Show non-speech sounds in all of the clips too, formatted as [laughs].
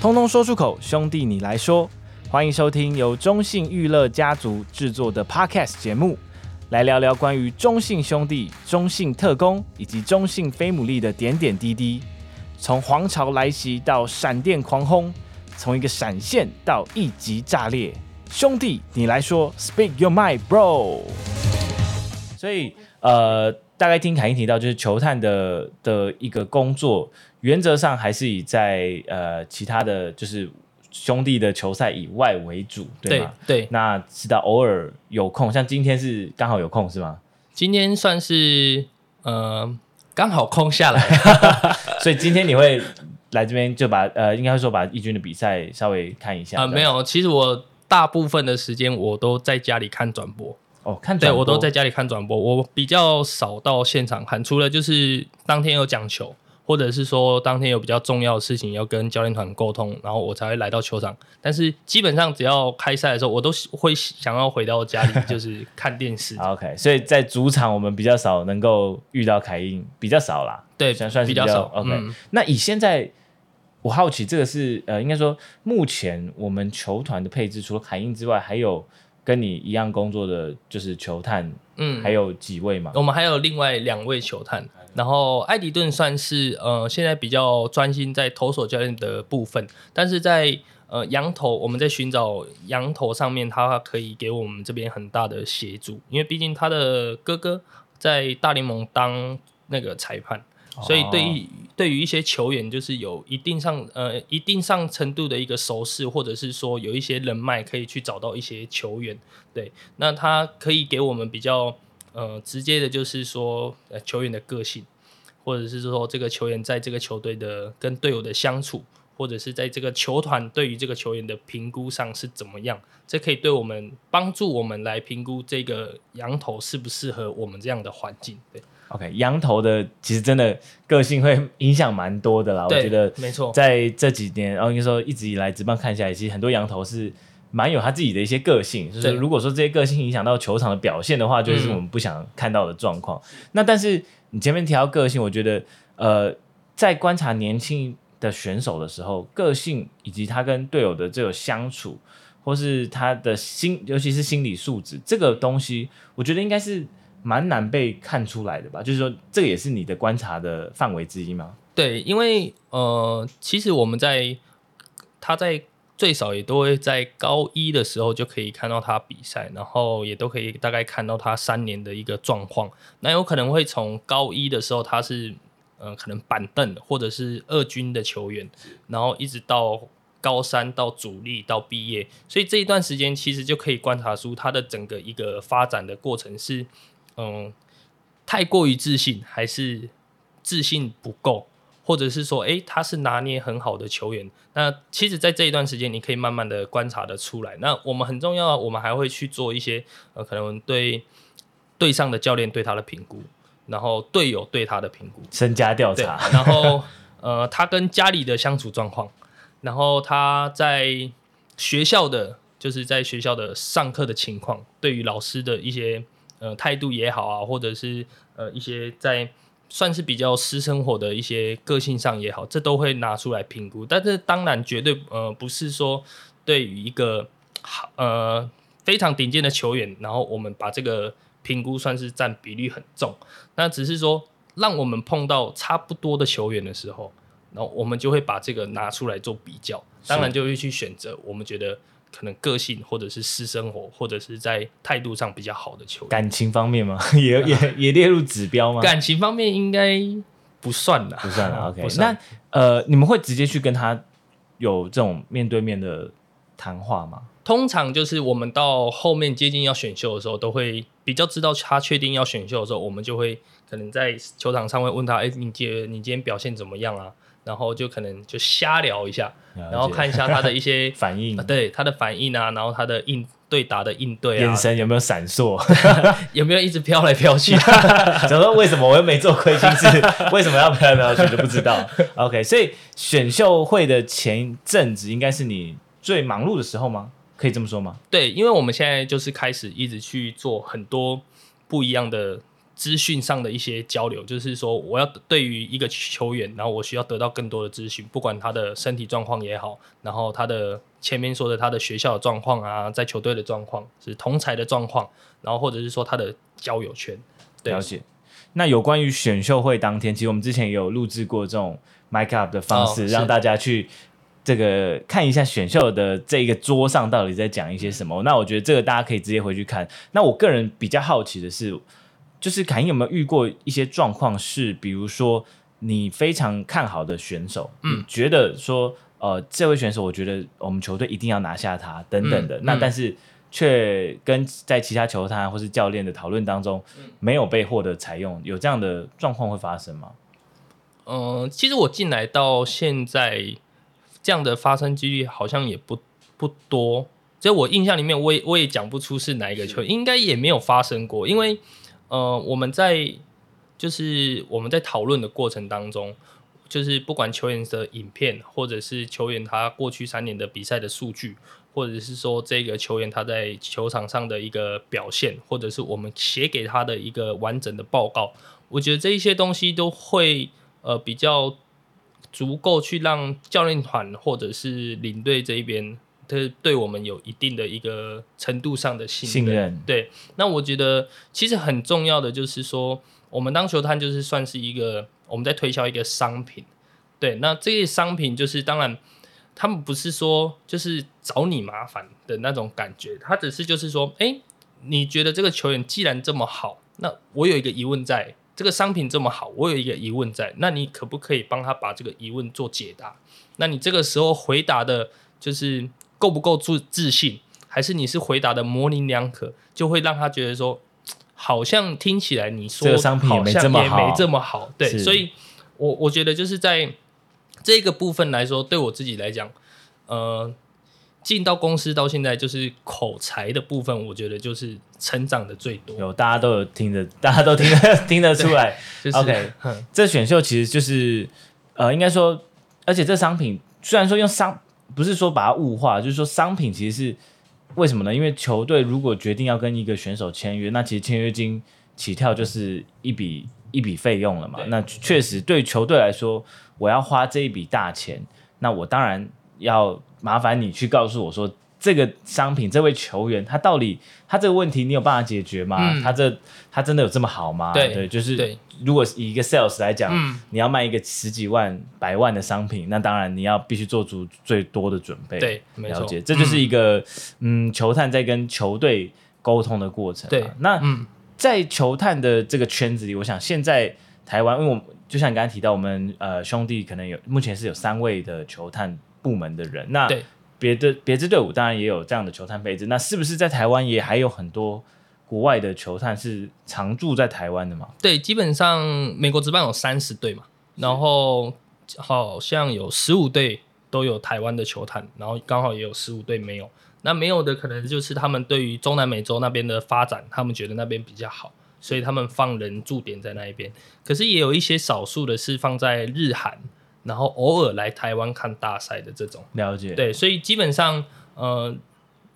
通通说出口，兄弟你来说。欢迎收听由中信娱乐家族制作的 Podcast 节目，来聊聊关于中信兄弟、中信特工以及中信飞姆利的点点滴滴。从皇朝来袭到闪电狂轰，从一个闪现到一级炸裂，兄弟你来说，Speak your mind, bro。所以，呃，大概听凯英提到，就是球探的的一个工作，原则上还是以在呃其他的就是兄弟的球赛以外为主，对吗？对。对，那直到偶尔有空，像今天是刚好有空是吗？今天算是呃。刚好空下来，[laughs] 所以今天你会来这边就把呃，应该说把义军的比赛稍微看一下。啊、呃，没有，其实我大部分的时间我都在家里看转播。哦，看对，我都在家里看转播，我比较少到现场看，除了就是当天有讲球。或者是说当天有比较重要的事情要跟教练团沟通，然后我才会来到球场。但是基本上只要开赛的时候，我都会想要回到家里，[laughs] 就是看电视。OK，所以在主场我们比较少能够遇到凯英，比较少啦。对，算算是比较，少。OK，、嗯、那以现在我好奇，这个是呃，应该说目前我们球团的配置，除了凯英之外，还有跟你一样工作的就是球探，嗯，还有几位嘛？我们还有另外两位球探。然后艾迪顿算是呃现在比较专心在投手教练的部分，但是在呃羊头我们在寻找羊头上面，他可以给我们这边很大的协助，因为毕竟他的哥哥在大联盟当那个裁判，所以对于对于一些球员就是有一定上呃一定上程度的一个熟识，或者是说有一些人脉可以去找到一些球员，对，那他可以给我们比较。呃，直接的就是说，呃，球员的个性，或者是说这个球员在这个球队的跟队友的相处，或者是在这个球团对于这个球员的评估上是怎么样，这可以对我们帮助我们来评估这个羊头适不适合我们这样的环境。对，OK，羊头的其实真的个性会影响蛮多的啦。我觉得没错，在这几年，然后应该说一直以来直棒看下来，其实很多羊头是。蛮有他自己的一些个性，就是如果说这些个性影响到球场的表现的话，就是我们不想看到的状况。嗯、那但是你前面提到个性，我觉得呃，在观察年轻的选手的时候，个性以及他跟队友的这个相处，或是他的心，尤其是心理素质这个东西，我觉得应该是蛮难被看出来的吧？就是说，这个也是你的观察的范围之一吗？对，因为呃，其实我们在他在。最少也都会在高一的时候就可以看到他比赛，然后也都可以大概看到他三年的一个状况。那有可能会从高一的时候他是呃可能板凳或者是二军的球员，然后一直到高三到主力到毕业，所以这一段时间其实就可以观察出他的整个一个发展的过程是嗯太过于自信还是自信不够。或者是说，诶，他是拿捏很好的球员。那其实，在这一段时间，你可以慢慢的观察得出来。那我们很重要，我们还会去做一些，呃，可能对队上的教练对他的评估，然后队友对他的评估，身家调查，然后呃，他跟家里的相处状况，然后他在学校的，就是在学校的上课的情况，对于老师的一些呃态度也好啊，或者是呃一些在。算是比较私生活的一些个性上也好，这都会拿出来评估。但是当然绝对呃不是说对于一个好呃非常顶尖的球员，然后我们把这个评估算是占比率很重。那只是说让我们碰到差不多的球员的时候，然后我们就会把这个拿出来做比较。当然就会去选择我们觉得。可能个性，或者是私生活，或者是在态度上比较好的球员，感情方面吗？[laughs] 也也 [laughs] 也列入指标吗？感情方面应该不算的，不算了。[laughs] OK，那呃，你们会直接去跟他有这种面对面的谈话吗？通常就是我们到后面接近要选秀的时候，都会比较知道他确定要选秀的时候，我们就会可能在球场上会问他：“哎，你今你今天表现怎么样啊？”然后就可能就瞎聊一下，然后看一下他的一些 [laughs] 反应，对他的反应啊，然后他的应对答的应对啊，眼神有没有闪烁，[laughs] 有没有一直飘来飘去？[laughs] 想说为什么我又没做亏心事，为什么要飘来飘去都不知道。OK，所以选秀会的前一阵子应该是你最忙碌的时候吗？可以这么说吗？对，因为我们现在就是开始一直去做很多不一样的。资讯上的一些交流，就是说我要对于一个球员，然后我需要得到更多的资讯，不管他的身体状况也好，然后他的前面说的他的学校的状况啊，在球队的状况是同才的状况，然后或者是说他的交友圈。对。了解。那有关于选秀会当天，其实我们之前也有录制过这种 mic up 的方式，哦、让大家去这个看一下选秀的这个桌上到底在讲一些什么。那我觉得这个大家可以直接回去看。那我个人比较好奇的是。就是凯英有没有遇过一些状况？是比如说你非常看好的选手，嗯，觉得说呃这位选手，我觉得我们球队一定要拿下他等等的，嗯、那但是却跟在其他球探或是教练的讨论当中没有被获得采用，有这样的状况会发生吗？嗯、呃，其实我进来到现在这样的发生几率好像也不不多，在我印象里面，我也我也讲不出是哪一个球，应该也没有发生过，因为。呃，我们在就是我们在讨论的过程当中，就是不管球员的影片，或者是球员他过去三年的比赛的数据，或者是说这个球员他在球场上的一个表现，或者是我们写给他的一个完整的报告，我觉得这一些东西都会呃比较足够去让教练团或者是领队这一边。他对我们有一定的一个程度上的信任，信任。对，那我觉得其实很重要的就是说，我们当球探就是算是一个我们在推销一个商品。对，那这些商品就是当然，他们不是说就是找你麻烦的那种感觉，他只是就是说，哎，你觉得这个球员既然这么好，那我有一个疑问在，这个商品这么好，我有一个疑问在，那你可不可以帮他把这个疑问做解答？那你这个时候回答的就是。够不够自自信，还是你是回答的模棱两可，就会让他觉得说，好像听起来你说这个商品也没这么好，也没这么好。对，所以我我觉得就是在这个部分来说，对我自己来讲，呃，进到公司到现在，就是口才的部分，我觉得就是成长的最多。有大家都有听得，[laughs] 大家都听得听得出来。就是、OK，这选秀其实就是呃，应该说，而且这商品虽然说用商。不是说把它物化，就是说商品其实是为什么呢？因为球队如果决定要跟一个选手签约，那其实签约金起跳就是一笔一笔费用了嘛。那确实对球队来说，我要花这一笔大钱，那我当然要麻烦你去告诉我说。这个商品，这位球员，他到底他这个问题，你有办法解决吗？嗯、他这他真的有这么好吗？对，对，就是如果以一个 sales 来讲，嗯、你要卖一个十几万、百万的商品，那当然你要必须做出最多的准备。对，了解，这就是一个嗯，嗯，球探在跟球队沟通的过程。对，那、嗯、在球探的这个圈子里，我想现在台湾，因为我们就像你刚才提到，我们呃兄弟可能有目前是有三位的球探部门的人，那。别的别支队伍当然也有这样的球探配置，那是不是在台湾也还有很多国外的球探是常驻在台湾的吗？对，基本上美国职棒有三十队嘛，然后好像有十五队都有台湾的球探，然后刚好也有十五队没有。那没有的可能就是他们对于中南美洲那边的发展，他们觉得那边比较好，所以他们放人驻点在那一边。可是也有一些少数的是放在日韩。然后偶尔来台湾看大赛的这种了解，对，所以基本上，呃，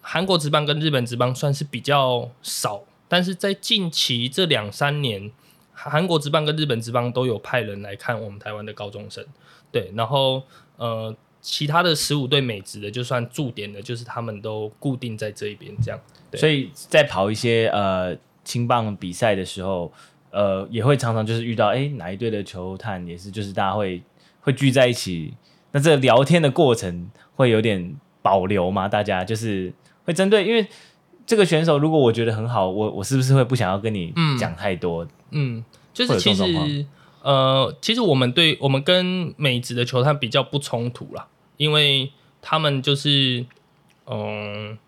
韩国职棒跟日本职棒算是比较少，但是在近期这两三年，韩国职棒跟日本职棒都有派人来看我们台湾的高中生，对，然后呃，其他的十五队美职的就算驻点的，就是他们都固定在这一边这样，对，所以在跑一些呃青棒比赛的时候，呃，也会常常就是遇到哎哪一队的球探也是，就是大家会。会聚在一起，那这聊天的过程会有点保留吗？大家就是会针对，因为这个选手如果我觉得很好，我我是不是会不想要跟你讲太多？嗯，嗯，就是其实呃，其实我们对我们跟美职的球探比较不冲突啦，因为他们就是嗯、呃，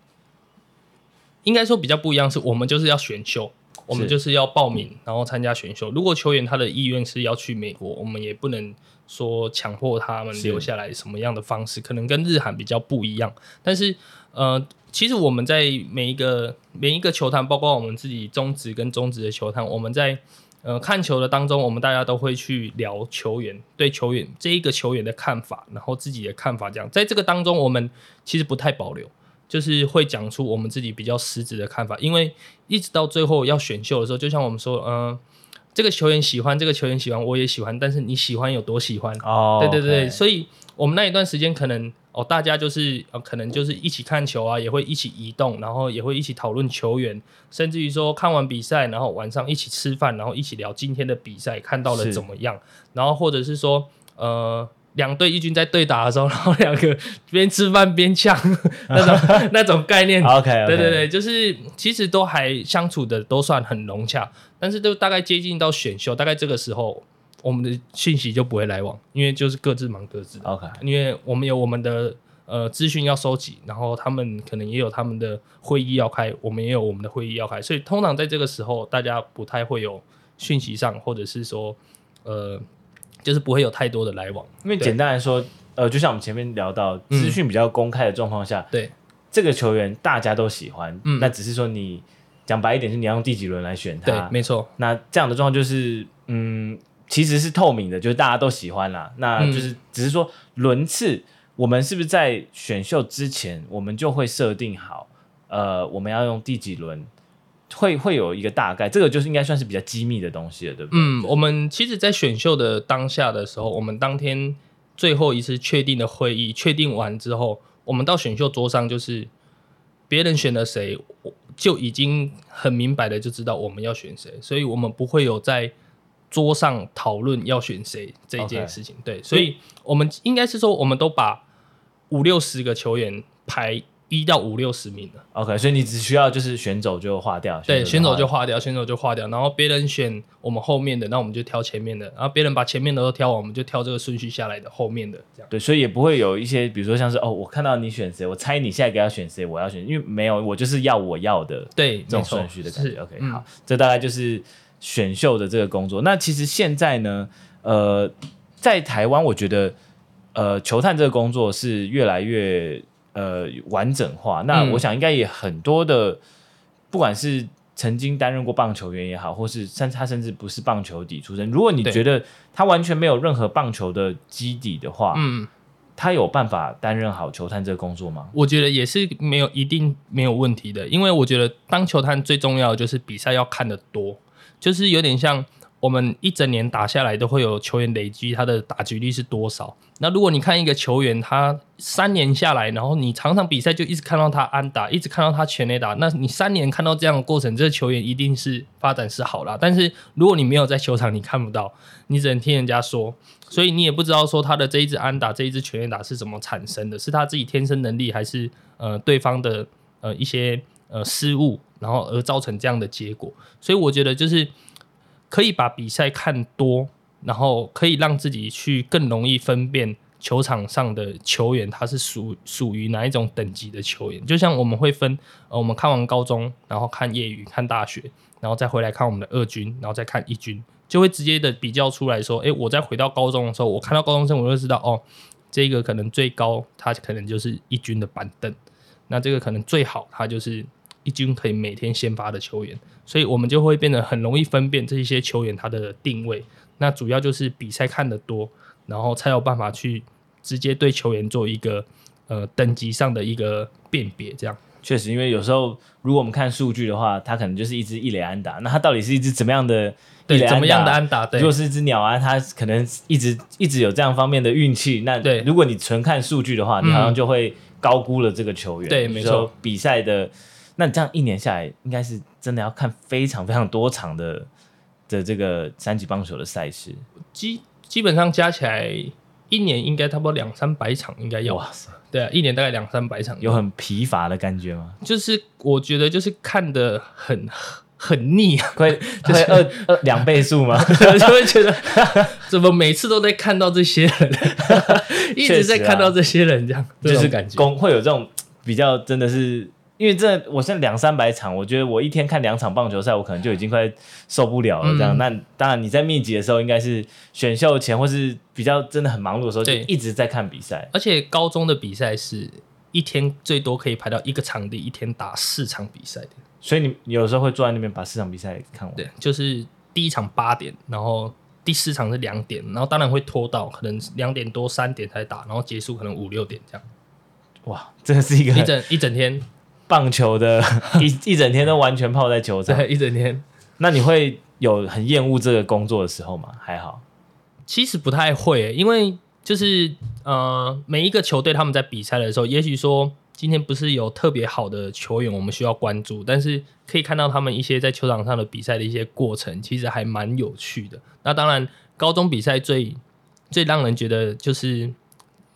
应该说比较不一样，是我们就是要选秀，我们就是要报名然后参加选秀。如果球员他的意愿是要去美国，我们也不能。说强迫他们留下来什么样的方式，可能跟日韩比较不一样。但是，呃，其实我们在每一个每一个球探，包括我们自己中职跟中职的球探，我们在呃看球的当中，我们大家都会去聊球员对球员这一个球员的看法，然后自己的看法这样。在这个当中，我们其实不太保留，就是会讲出我们自己比较实质的看法。因为一直到最后要选秀的时候，就像我们说，嗯、这个球员喜欢，这个球员喜欢，我也喜欢，但是你喜欢有多喜欢？哦，对对对所以我们那一段时间可能哦，大家就是呃，可能就是一起看球啊，也会一起移动，然后也会一起讨论球员，甚至于说看完比赛，然后晚上一起吃饭，然后一起聊今天的比赛看到了怎么样，然后或者是说呃。两队一军在对打的时候，然后两个边吃饭边呛 [laughs] 那种那种概念。OK，, okay. 对对对，就是其实都还相处的都算很融洽，但是都大概接近到选秀，大概这个时候我们的信息就不会来往，因为就是各自忙各自。OK，因为我们有我们的呃资讯要收集，然后他们可能也有他们的会议要开，我们也有我们的会议要开，所以通常在这个时候大家不太会有讯息上，或者是说呃。就是不会有太多的来往，因为简单来说，呃，就像我们前面聊到资讯比较公开的状况下，嗯、对这个球员大家都喜欢，嗯，那只是说你讲白一点，是你要用第几轮来选他，对，没错。那这样的状况就是，嗯，其实是透明的，就是大家都喜欢啦。那就是只是说轮次，嗯，我们是不是在选秀之前，我们就会设定好，呃，我们要用第几轮？会会有一个大概，这个就是应该算是比较机密的东西了，对不对？嗯，我们其实，在选秀的当下的时候，我们当天最后一次确定的会议确定完之后，我们到选秀桌上，就是别人选了谁，就已经很明白的就知道我们要选谁，所以我们不会有在桌上讨论要选谁这一件事情。对，所以我们应该是说，我们都把五六十个球员排。一到五六十名的，OK，所以你只需要就是选走就划掉，对，选走就划掉，选走就划掉，然后别人选我们后面的，那我们就挑前面的，然后别人把前面的都挑完，我们就挑这个顺序下来的后面的，这样。对，所以也不会有一些，比如说像是哦，我看到你选谁，我猜你下一个要选谁，我要选，因为没有，我就是要我要的，对，这种顺序的感觉。OK，嗯，好，这大概就是选秀的这个工作。那其实现在呢，呃，在台湾，我觉得呃，球探这个工作是越来越。呃，完整化。那我想应该也很多的、嗯，不管是曾经担任过棒球员也好，或是甚他甚至不是棒球底出身，如果你觉得他完全没有任何棒球的基底的话，嗯，他有办法担任好球探这个工作吗？我觉得也是没有一定没有问题的，因为我觉得当球探最重要的就是比赛要看得多，就是有点像。我们一整年打下来都会有球员累积他的打击率是多少？那如果你看一个球员，他三年下来，然后你场场比赛就一直看到他安打，一直看到他全垒打，那你三年看到这样的过程，这个球员一定是发展是好了。但是如果你没有在球场，你看不到，你只能听人家说，所以你也不知道说他的这一支安打、这一支全垒打是怎么产生的，是他自己天生能力，还是呃对方的呃一些呃失误，然后而造成这样的结果。所以我觉得就是。可以把比赛看多，然后可以让自己去更容易分辨球场上的球员，他是属属于哪一种等级的球员。就像我们会分，呃，我们看完高中，然后看业余，看大学，然后再回来看我们的二军，然后再看一军，就会直接的比较出来说，诶，我再回到高中的时候，我看到高中生，我就知道，哦，这个可能最高，他可能就是一军的板凳，那这个可能最好，他就是。一军可以每天先发的球员，所以我们就会变得很容易分辨这些球员他的定位。那主要就是比赛看得多，然后才有办法去直接对球员做一个呃等级上的一个辨别。这样确实，因为有时候如果我们看数据的话，他可能就是一只一垒安打，那他到底是一只怎么样的对怎么样的安打？对，如果是一只鸟啊，他可能一直一直有这样方面的运气。那对，如果你纯看数据的话，你好像就会高估了这个球员。嗯、对，没错，比赛的。那你这样一年下来，应该是真的要看非常非常多场的的这个三级棒球的赛事，基基本上加起来一年应该差不多两三百场，应该有。哇塞，对啊，一年大概两三百场，有很疲乏的感觉吗？就是我觉得就是看的很很腻，[laughs] 会就是二二两倍数吗？[laughs] 就会觉得怎么每次都在看到这些人，[laughs] 一直在看到这些人这样，就是感觉工会有这种比较真的是。因为这我现在两三百场，我觉得我一天看两场棒球赛，我可能就已经快受不了了。这样，嗯、那当然你在密集的时候，应该是选秀前或是比较真的很忙碌的时候，就一直在看比赛。而且高中的比赛是一天最多可以排到一个场地，一天打四场比赛的。所以你有时候会坐在那边把四场比赛看完。对，就是第一场八点，然后第四场是两点，然后当然会拖到可能两点多三点才打，然后结束可能五六点这样。哇，真的是一个一整一整天。棒球的 [laughs] 一一整天都完全泡在球场，对，一整天。那你会有很厌恶这个工作的时候吗？还好，其实不太会，因为就是呃，每一个球队他们在比赛的时候，也许说今天不是有特别好的球员，我们需要关注，但是可以看到他们一些在球场上的比赛的一些过程，其实还蛮有趣的。那当然，高中比赛最最让人觉得就是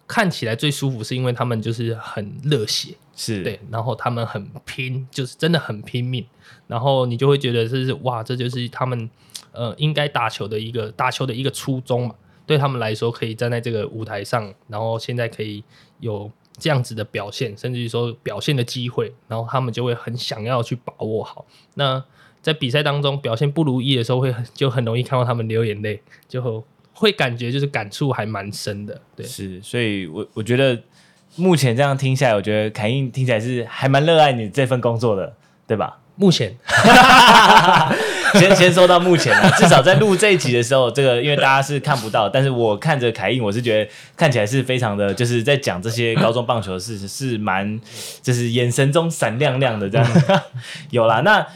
看起来最舒服，是因为他们就是很热血。是对，然后他们很拼，就是真的很拼命，然后你就会觉得这是哇，这就是他们呃应该打球的一个打球的一个初衷嘛。对他们来说，可以站在这个舞台上，然后现在可以有这样子的表现，甚至于说表现的机会，然后他们就会很想要去把握好。那在比赛当中表现不如意的时候，会就很容易看到他们流眼泪，就会感觉就是感触还蛮深的。对，是，所以我我觉得。目前这样听下来，我觉得凯印听起来是还蛮热爱你这份工作的，对吧？目前，[laughs] 先 [laughs] 先说到目前了，至少在录这一集的时候，这个因为大家是看不到，但是我看着凯印，我是觉得看起来是非常的，就是在讲这些高中棒球的事情，是蛮 [laughs] 就是眼神中闪亮亮的这样。有啦，那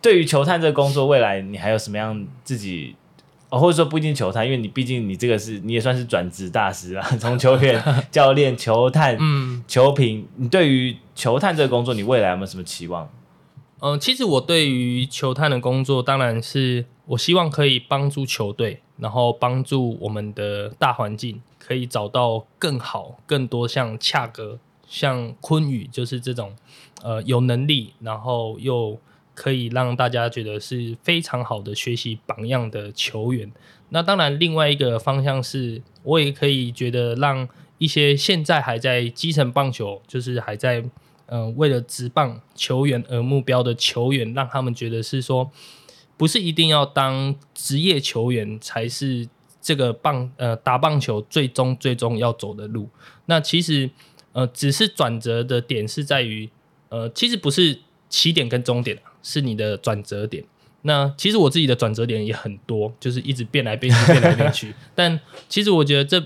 对于球探这个工作，未来你还有什么样自己？哦，或者说不一定球探，因为你毕竟你这个是你也算是转职大师啊，从球员、[laughs] 教练、球探、嗯、球评，你对于球探这个工作，你未来有没有什么期望？嗯、呃，其实我对于球探的工作，当然是我希望可以帮助球队，然后帮助我们的大环境，可以找到更好、更多像恰哥、像坤宇，就是这种呃有能力，然后又。可以让大家觉得是非常好的学习榜样的球员。那当然，另外一个方向是，我也可以觉得让一些现在还在基层棒球，就是还在嗯、为了职棒球员而目标的球员，让他们觉得是说，不是一定要当职业球员才是这个棒呃打棒球最终最终要走的路。那其实呃只是转折的点是在于呃其实不是起点跟终点。是你的转折点。那其实我自己的转折点也很多，就是一直变来变去，变来变去。[laughs] 但其实我觉得这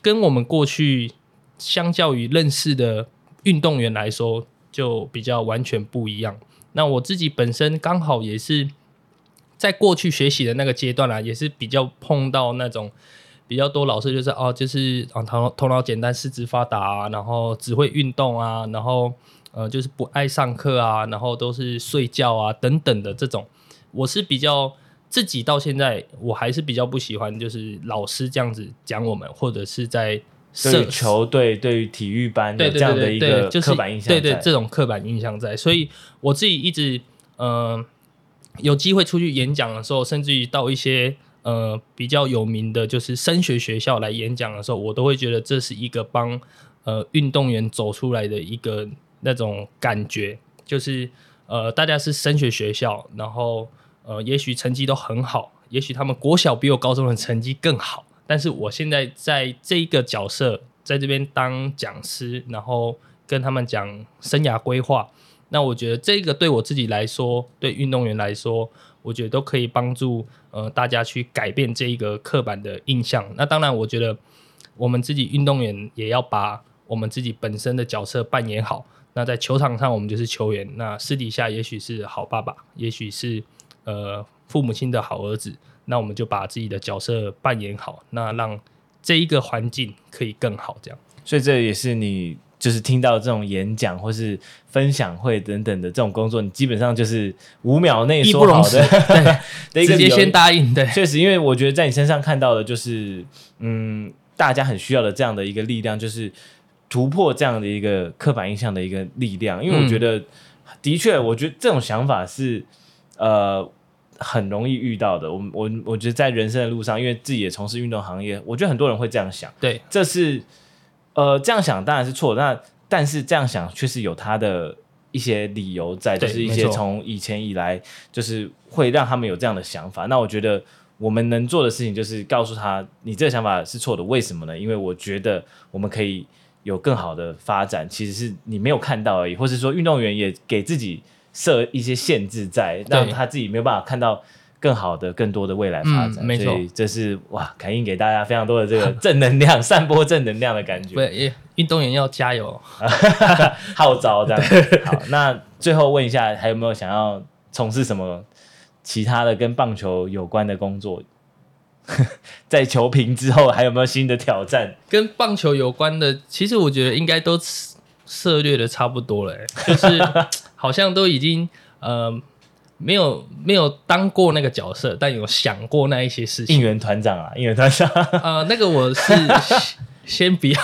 跟我们过去相较于认识的运动员来说，就比较完全不一样。那我自己本身刚好也是在过去学习的那个阶段啊，也是比较碰到那种比较多老师，就是哦，就是啊头头脑简单，四肢发达啊，然后只会运动啊，然后。呃，就是不爱上课啊，然后都是睡觉啊等等的这种，我是比较自己到现在我还是比较不喜欢，就是老师这样子讲我们，或者是在对球队、对于体育班的这样的一个刻板印象，对对，这种刻板印象在，所以我自己一直呃有机会出去演讲的时候，甚至于到一些呃比较有名的就是升学学校来演讲的时候，我都会觉得这是一个帮呃运动员走出来的一个。那种感觉就是，呃，大家是升学学校，然后呃，也许成绩都很好，也许他们国小比我高中的成绩更好，但是我现在在这一个角色，在这边当讲师，然后跟他们讲生涯规划，那我觉得这个对我自己来说，对运动员来说，我觉得都可以帮助呃大家去改变这一个刻板的印象。那当然，我觉得我们自己运动员也要把我们自己本身的角色扮演好。那在球场上，我们就是球员；那私底下，也许是好爸爸，也许是呃父母亲的好儿子。那我们就把自己的角色扮演好，那让这一个环境可以更好。这样，所以这也是你就是听到这种演讲或是分享会等等的这种工作，你基本上就是五秒内说好的，[laughs] 对，直接先答应。对，确实，因为我觉得在你身上看到的就是，嗯，大家很需要的这样的一个力量，就是。突破这样的一个刻板印象的一个力量，因为我觉得，的确，我觉得这种想法是呃很容易遇到的。我我我觉得在人生的路上，因为自己也从事运动行业，我觉得很多人会这样想。对，这是呃这样想当然是错，那但是这样想确实有他的一些理由在，就是一些从以前以来就是会让他们有这样的想法。那我觉得我们能做的事情就是告诉他，你这个想法是错的，为什么呢？因为我觉得我们可以。有更好的发展，其实是你没有看到而已，或是说运动员也给自己设一些限制在，让他自己没有办法看到更好的、更多的未来发展。嗯、没错，所以这是哇，凯印给大家非常多的这个正能量，[laughs] 散播正能量的感觉。对，运动员要加油，[laughs] 号召这样。好，那最后问一下，还有没有想要从事什么其他的跟棒球有关的工作？[laughs] 在球评之后，还有没有新的挑战？跟棒球有关的，其实我觉得应该都涉略的差不多了，就是 [laughs] 好像都已经呃没有没有当过那个角色，但有想过那一些事情。应援团长啊，应援团长呃，那个我是 [laughs] 先不要，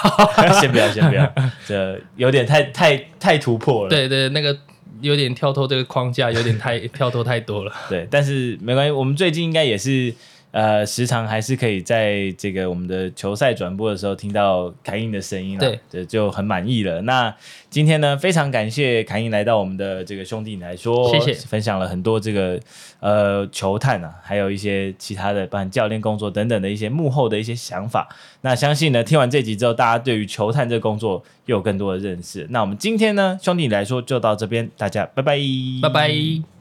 先不要，先不要，这有点太太太突破了。对对，那个有点跳脱这个框架，有点太跳脱太多了。对，但是没关系，我们最近应该也是。呃，时常还是可以在这个我们的球赛转播的时候听到凯英的声音了，对，这就很满意了。那今天呢，非常感谢凯英来到我们的这个兄弟你来说，谢谢，分享了很多这个呃球探啊，还有一些其他的，包括教练工作等等的一些幕后的一些想法。那相信呢，听完这集之后，大家对于球探这个工作又有更多的认识。那我们今天呢，兄弟你来说就到这边，大家拜拜，拜拜。